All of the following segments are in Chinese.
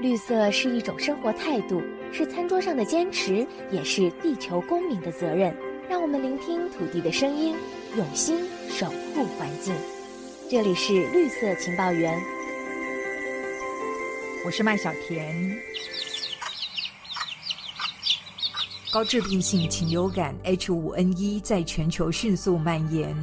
绿色是一种生活态度，是餐桌上的坚持，也是地球公民的责任。让我们聆听土地的声音，用心守护环境。这里是绿色情报员，我是麦小甜。高致病性禽流感 H5N1 在全球迅速蔓延，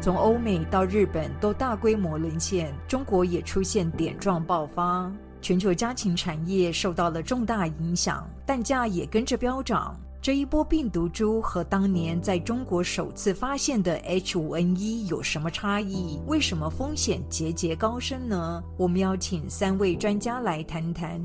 从欧美到日本都大规模沦陷，中国也出现点状爆发，全球家禽产业受到了重大影响，蛋价也跟着飙涨。这一波病毒株和当年在中国首次发现的 H5N1 有什么差异？为什么风险节节高升呢？我们要请三位专家来谈谈。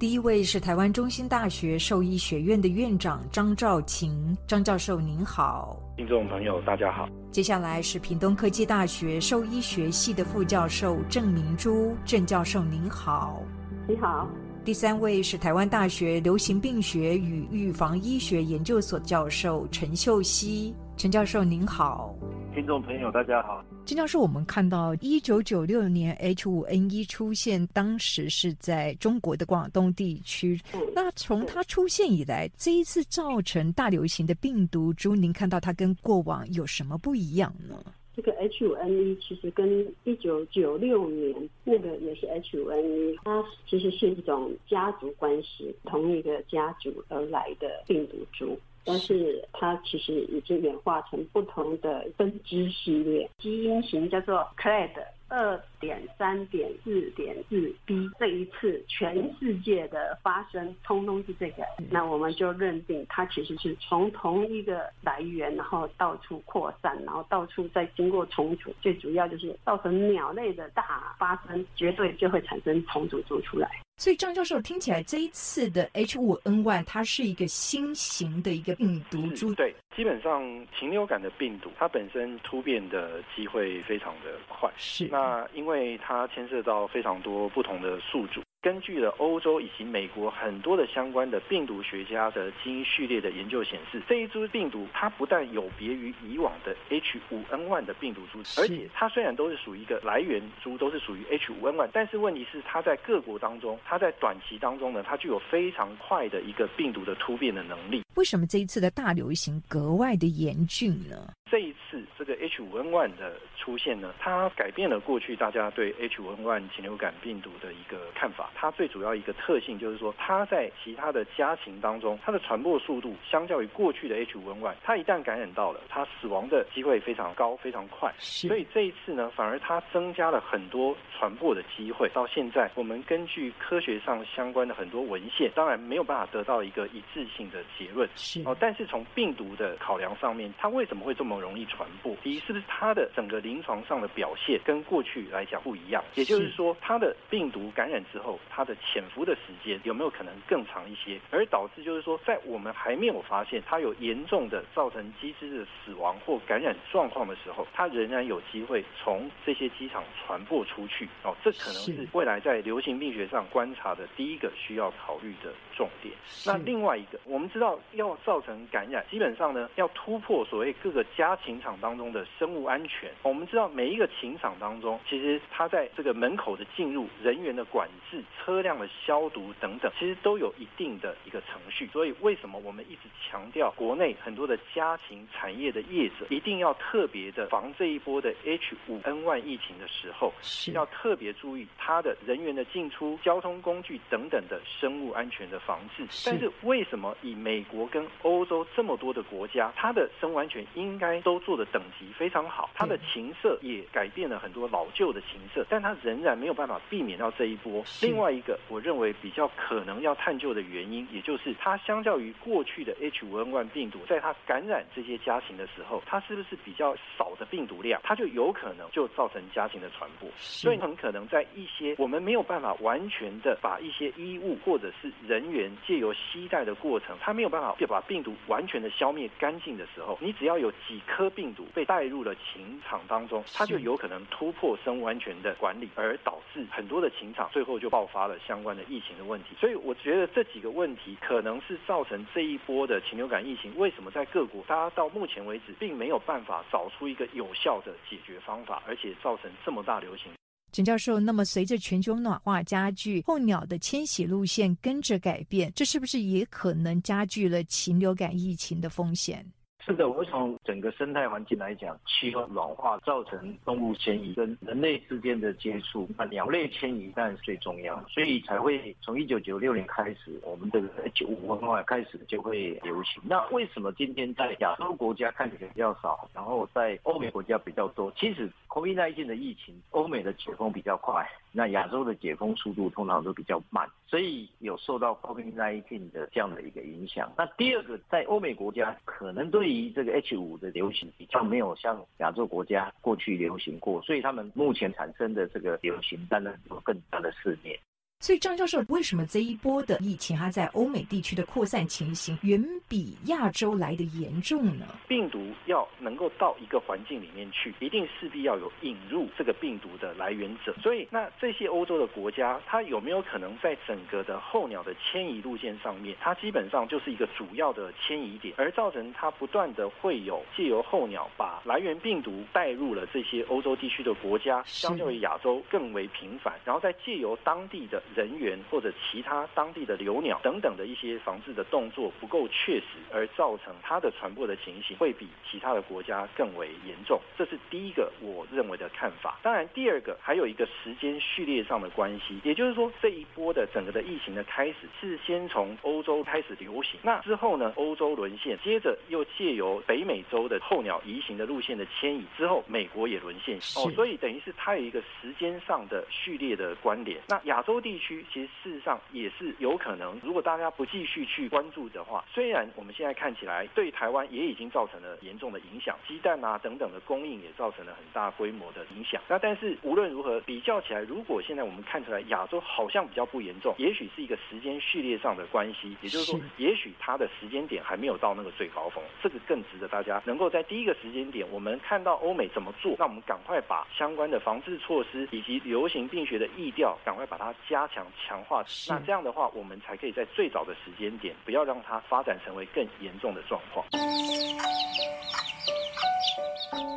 第一位是台湾中心大学兽医学院的院长张兆勤，张教授您好。听众朋友大家好。接下来是屏东科技大学兽医学系的副教授郑明珠，郑教授您好。你好。第三位是台湾大学流行病学与预防医学研究所教授陈秀熙，陈教授您好，听众朋友大家好。金教授，我们看到一九九六年 H5N1 出现，当时是在中国的广东地区。那从它出现以来，这一次造成大流行的病毒株，您看到它跟过往有什么不一样呢？这个 H5N1 其实跟一九九六年那个也是 H5N1，它其实是一种家族关系，同一个家族而来的病毒株，但是它其实已经演化成不同的分支系列，基因型叫做 Clade。二点三点四点四 B 这一次全世界的发生，通通是这个，那我们就认定它其实是从同一个来源，然后到处扩散，然后到处再经过重组，最主要就是造成鸟类的大发生，绝对就会产生重组做出来。所以张教授听起来，这一次的 H5N1 它是一个新型的一个病毒株。对，基本上禽流感的病毒，它本身突变的机会非常的快。是。那因为它牵涉到非常多不同的宿主。根据了欧洲以及美国很多的相关的病毒学家的基因序列的研究显示，这一株病毒它不但有别于以往的 H5N1 的病毒株，而且它虽然都是属于一个来源株，都是属于 H5N1，但是问题是它在各国当中，它在短期当中呢，它具有非常快的一个病毒的突变的能力。为什么这一次的大流行格外的严峻呢？这一次这个 H5N1 的出现呢，它改变了过去大家对 H5N1 禽流感病毒的一个看法。它最主要一个特性就是说，它在其他的家禽当中，它的传播速度相较于过去的 H5N1，它一旦感染到了，它死亡的机会非常高，非常快。所以这一次呢，反而它增加了很多传播的机会。到现在，我们根据科学上相关的很多文献，当然没有办法得到一个一致性的结论。是哦，但是从病毒的考量上面，它为什么会这么？容易传播。第一，是不是它的整个临床上的表现跟过去来讲不一样？也就是说，它的病毒感染之后，它的潜伏的时间有没有可能更长一些？而导致就是说，在我们还没有发现它有严重的造成机制的死亡或感染状况的时候，它仍然有机会从这些机场传播出去。哦，这可能是未来在流行病学上观察的第一个需要考虑的重点。那另外一个，我们知道要造成感染，基本上呢要突破所谓各个家。禽场当中的生物安全，我们知道每一个禽场当中，其实它在这个门口的进入、人员的管制、车辆的消毒等等，其实都有一定的一个程序。所以为什么我们一直强调国内很多的家禽产业的业者一定要特别的防这一波的 H5N1 疫情的时候，要特别注意它的人员的进出、交通工具等等的生物安全的防治。但是为什么以美国跟欧洲这么多的国家，它的生物安全应该都做的等级非常好，它的禽舍也改变了很多老旧的禽舍，但它仍然没有办法避免到这一波。另外一个，我认为比较可能要探究的原因，也就是它相较于过去的 H5N1 病毒，在它感染这些家禽的时候，它是不是比较少的病毒量，它就有可能就造成家禽的传播。所以很可能在一些我们没有办法完全的把一些衣物或者是人员借由携带的过程，它没有办法就把病毒完全的消灭干净的时候，你只要有几。颗病毒被带入了禽场当中，它就有可能突破生物安全的管理，而导致很多的禽场最后就爆发了相关的疫情的问题。所以我觉得这几个问题可能是造成这一波的禽流感疫情为什么在各国大家到目前为止并没有办法找出一个有效的解决方法，而且造成这么大流行。陈教授，那么随着全球暖化加剧，候鸟的迁徙路线跟着改变，这是不是也可能加剧了禽流感疫情的风险？是的，我从整个生态环境来讲，气候暖化造成动物迁移跟人类之间的接触，那鸟类迁移当然是最重要，所以才会从一九九六年开始，我们的 H 五文化开始就会流行。那为什么今天在亚洲国家看起来比较少，然后在欧美国家比较多？其实 COVID-19 的疫情，欧美的解封比较快，那亚洲的解封速度通常都比较慢，所以有受到 COVID-19 的这样的一个影响。那第二个，在欧美国家可能对对于这个 H 五的流行比较没有像亚洲国家过去流行过，所以他们目前产生的这个流行当然有更大的肆虐。所以张教授，为什么这一波的疫情它在欧美地区的扩散情形远比亚洲来的严重呢？病毒要能够到一个环境里面去，一定势必要有引入这个病毒的来源者。所以，那这些欧洲的国家，它有没有可能在整个的候鸟的迁移路线上面，它基本上就是一个主要的迁移点，而造成它不断的会有借由候鸟把来源病毒带入了这些欧洲地区的国家，相较于亚洲更为频繁，然后再借由当地的。人员或者其他当地的留鸟等等的一些防治的动作不够确实，而造成它的传播的情形会比其他的国家更为严重。这是第一个我认为的看法。当然，第二个还有一个时间序列上的关系，也就是说，这一波的整个的疫情的开始是先从欧洲开始流行，那之后呢，欧洲沦陷，接着又借由北美洲的候鸟移行的路线的迁移之后，美国也沦陷。哦，所以等于是它有一个时间上的序列的关联。那亚洲地区其实事实上也是有可能，如果大家不继续去关注的话，虽然我们现在看起来对台湾也已经造成了严重的影响，鸡蛋啊等等的供应也造成了很大规模的影响。那但是无论如何比较起来，如果现在我们看出来亚洲好像比较不严重，也许是一个时间序列上的关系，也就是说，也许它的时间点还没有到那个最高峰，这个更值得大家能够在第一个时间点，我们看到欧美怎么做，那我们赶快把相关的防治措施以及流行病学的意调，赶快把它加强。强化，那这样的话，我们才可以在最早的时间点，不要让它发展成为更严重的状况。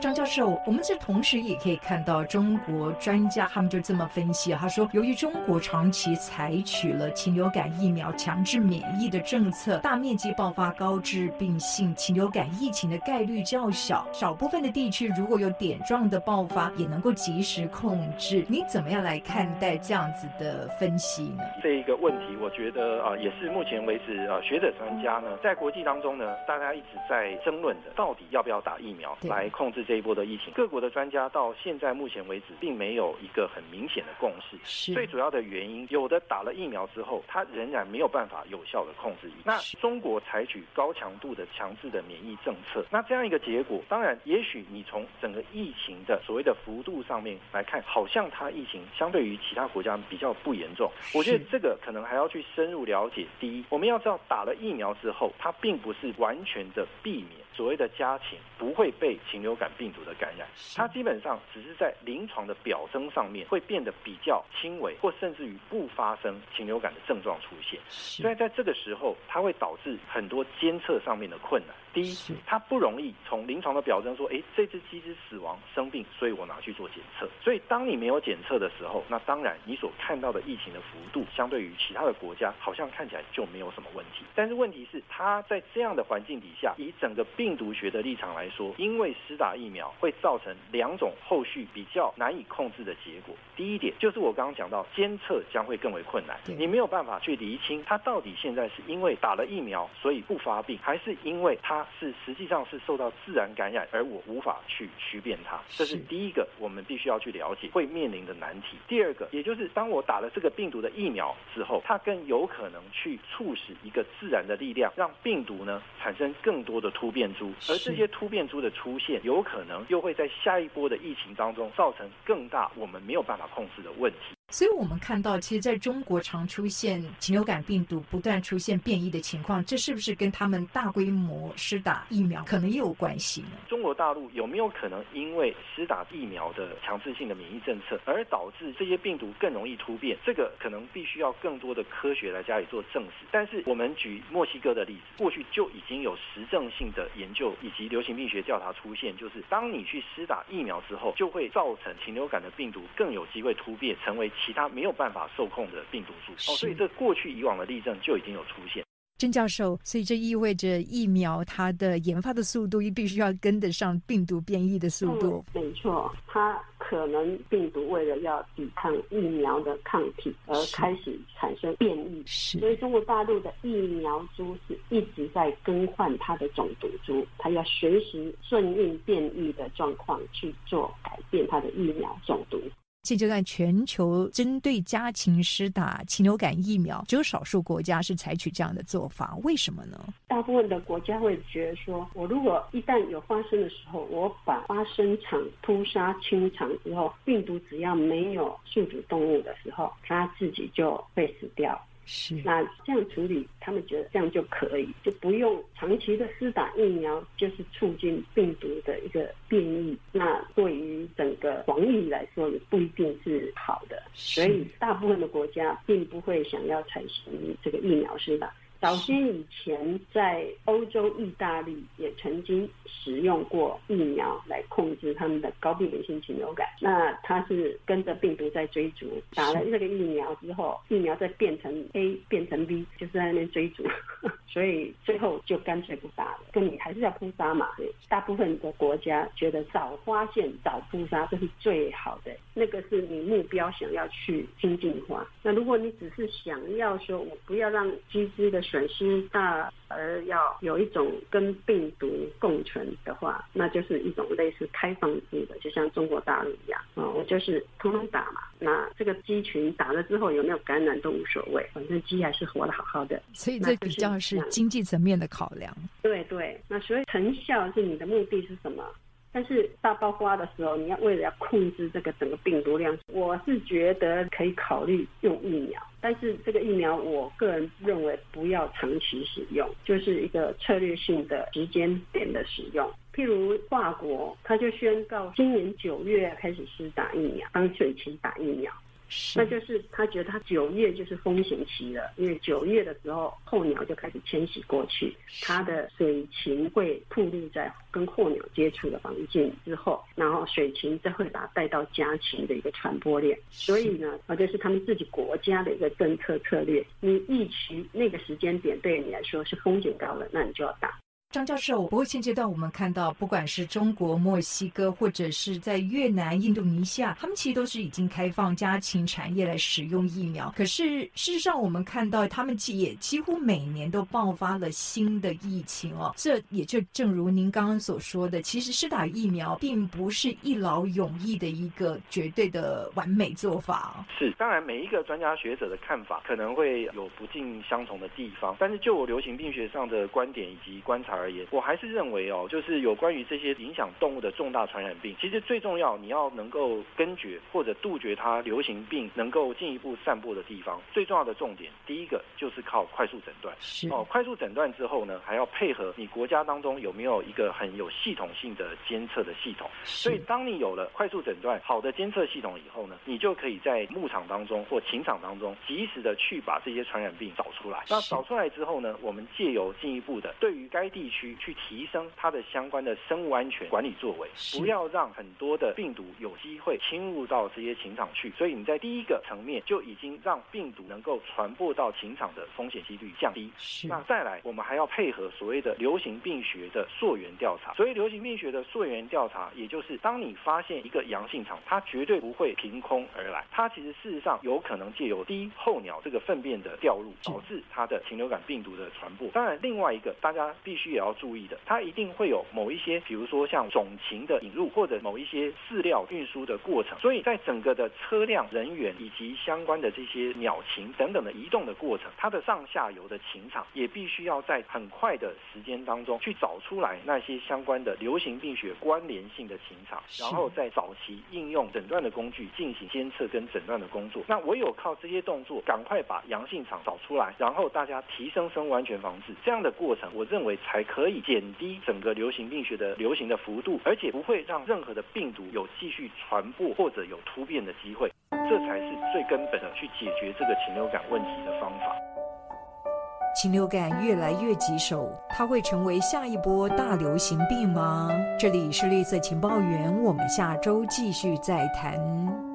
张教授，我们这同时也可以看到中国专家他们就这么分析，他说，由于中国长期采取了禽流感疫苗强制免疫的政策，大面积爆发高致病性禽流感疫情的概率较小，少部分的地区如果有点状的爆发，也能够及时控制。你怎么样来看待这样子的分析呢？这一个问题，我觉得啊，也是目前为止啊，学者专家呢，在国际当中呢，大家一直在争论的，到底要不要打疫苗来控制这一波的疫情？各国的专家到现在目前为止，并没有一个很明显的共识。是最主要的原因，有的打了疫苗之后，它仍然没有办法有效的控制疫那中国采取高强度的强制的免疫政策，那这样一个结果，当然，也许你从整个疫情的所谓的幅度上面来看，好像它疫情相对于其他国家比较不严重。我觉得这个可能还要去深入了解。第一，我们要知道打了疫苗之后，它并不是完全的避免。所谓的家禽不会被禽流感病毒的感染，它基本上只是在临床的表征上面会变得比较轻微，或甚至于不发生禽流感的症状出现。所以在这个时候，它会导致很多监测上面的困难。第一，它不容易从临床的表征说，哎，这只鸡只死亡生病，所以我拿去做检测。所以当你没有检测的时候，那当然你所看到的疫情的幅度，相对于其他的国家，好像看起来就没有什么问题。但是问题是，它在这样的环境底下，以整个病毒学的立场来说，因为施打疫苗会造成两种后续比较难以控制的结果。第一点就是我刚刚讲到，监测将会更为困难，你没有办法去厘清它到底现在是因为打了疫苗所以不发病，还是因为它。是实际上是受到自然感染，而我无法去区辨它，这是第一个我们必须要去了解会面临的难题。第二个，也就是当我打了这个病毒的疫苗之后，它更有可能去促使一个自然的力量，让病毒呢产生更多的突变株，而这些突变株的出现，有可能又会在下一波的疫情当中造成更大我们没有办法控制的问题。所以我们看到，其实在中国常出现禽流感病毒不断出现变异的情况，这是不是跟他们大规模施打疫苗可能也有关系呢？中国大陆有没有可能因为施打疫苗的强制性的免疫政策，而导致这些病毒更容易突变？这个可能必须要更多的科学来加以做证实。但是我们举墨西哥的例子，过去就已经有实证性的研究以及流行病学调查出现，就是当你去施打疫苗之后，就会造成禽流感的病毒更有机会突变，成为。其他没有办法受控的病毒株哦，所以这过去以往的例证就已经有出现。郑教授，所以这意味着疫苗它的研发的速度必须要跟得上病毒变异的速度。没错，它可能病毒为了要抵抗疫苗的抗体而开始产生变异，所以中国大陆的疫苗株是一直在更换它的种毒株，它要随时顺应变异的状况去做改变它的疫苗种毒。现阶段，全球针对家禽施打禽流感疫苗，只有少数国家是采取这样的做法。为什么呢？大部分的国家会觉得说，我如果一旦有发生的时候，我把发生场扑杀清场之后，病毒只要没有宿主动物的时候，它自己就会死掉。是，那这样处理，他们觉得这样就可以，就不用长期的施打疫苗，就是促进病毒的一个变异。那对于整个防疫来说，也不一定是好的。所以，大部分的国家并不会想要采行这个疫苗施打。早先以前在欧洲、意大利也曾经使用过疫苗来控制他们的高病原性禽流感。那它是跟着病毒在追逐，打了这个疫苗之后，疫苗再变成 A 变成 B，就是在那边追逐，所以最后就干脆不打了。跟你还是要扑杀嘛？大部分的国家觉得早发现早扑杀这是最好的，那个是你目标想要去精进化。那如果你只是想要说我不要让鸡只的。损失大而要有一种跟病毒共存的话，那就是一种类似开放式的，就像中国大陆一样啊，我就是通通打嘛。那这个鸡群打了之后有没有感染都无所谓，反正鸡还是活得好好的。所以这比较是经济层面的考量。对对，那所以成效是你的目的是什么？但是大爆发的时候，你要为了要控制这个整个病毒量，我是觉得可以考虑用疫苗。但是这个疫苗，我个人认为不要长期使用，就是一个策略性的时间点的使用。譬如法国，他就宣告今年九月开始施打疫苗，当水期打疫苗。那就是他觉得他九月就是风险期了，因为九月的时候候鸟就开始迁徙过去，它的水禽会暴露在跟候鸟接触的环境之后，然后水禽再会把它带到家禽的一个传播链，所以呢，啊，这是他们自己国家的一个政策策略。你疫区那个时间点对你来说是风险高了，那你就要打。张教授，不过现阶段我们看到，不管是中国、墨西哥，或者是在越南、印度尼西亚，他们其实都是已经开放家禽产业来使用疫苗。可是事实上，我们看到他们也几乎每年都爆发了新的疫情哦。这也就正如您刚刚所说的，其实施打疫苗并不是一劳永逸的一个绝对的完美做法。是，当然每一个专家学者的看法可能会有不尽相同的地方，但是就我流行病学上的观点以及观察。而言，我还是认为哦，就是有关于这些影响动物的重大传染病，其实最重要，你要能够根绝或者杜绝它流行病能够进一步散播的地方。最重要的重点，第一个就是靠快速诊断。哦，快速诊断之后呢，还要配合你国家当中有没有一个很有系统性的监测的系统。所以，当你有了快速诊断好的监测系统以后呢，你就可以在牧场当中或禽场当中及时的去把这些传染病找出来。那找出来之后呢，我们借由进一步的对于该地区去提升它的相关的生物安全管理作为，不要让很多的病毒有机会侵入到这些禽场去。所以你在第一个层面就已经让病毒能够传播到禽场的风险几率降低。那再来，我们还要配合所谓的流行病学的溯源调查。所以流行病学的溯源调查，也就是当你发现一个阳性场，它绝对不会凭空而来，它其实事实上有可能借由低候鸟这个粪便的掉入，导致它的禽流感病毒的传播。当然，另外一个大家必须要。要注意的，它一定会有某一些，比如说像种禽的引入，或者某一些饲料运输的过程。所以在整个的车辆、人员以及相关的这些鸟禽等等的移动的过程，它的上下游的禽场也必须要在很快的时间当中去找出来那些相关的流行病学关联性的禽场，然后在早期应用诊断的工具进行监测跟诊断的工作。那唯有靠这些动作，赶快把阳性场找出来，然后大家提升生物安全防治，这样的过程，我认为可以减低整个流行病学的流行的幅度，而且不会让任何的病毒有继续传播或者有突变的机会。这才是最根本的去解决这个禽流感问题的方法。禽流感越来越棘手，它会成为下一波大流行病吗？这里是绿色情报员，我们下周继续再谈。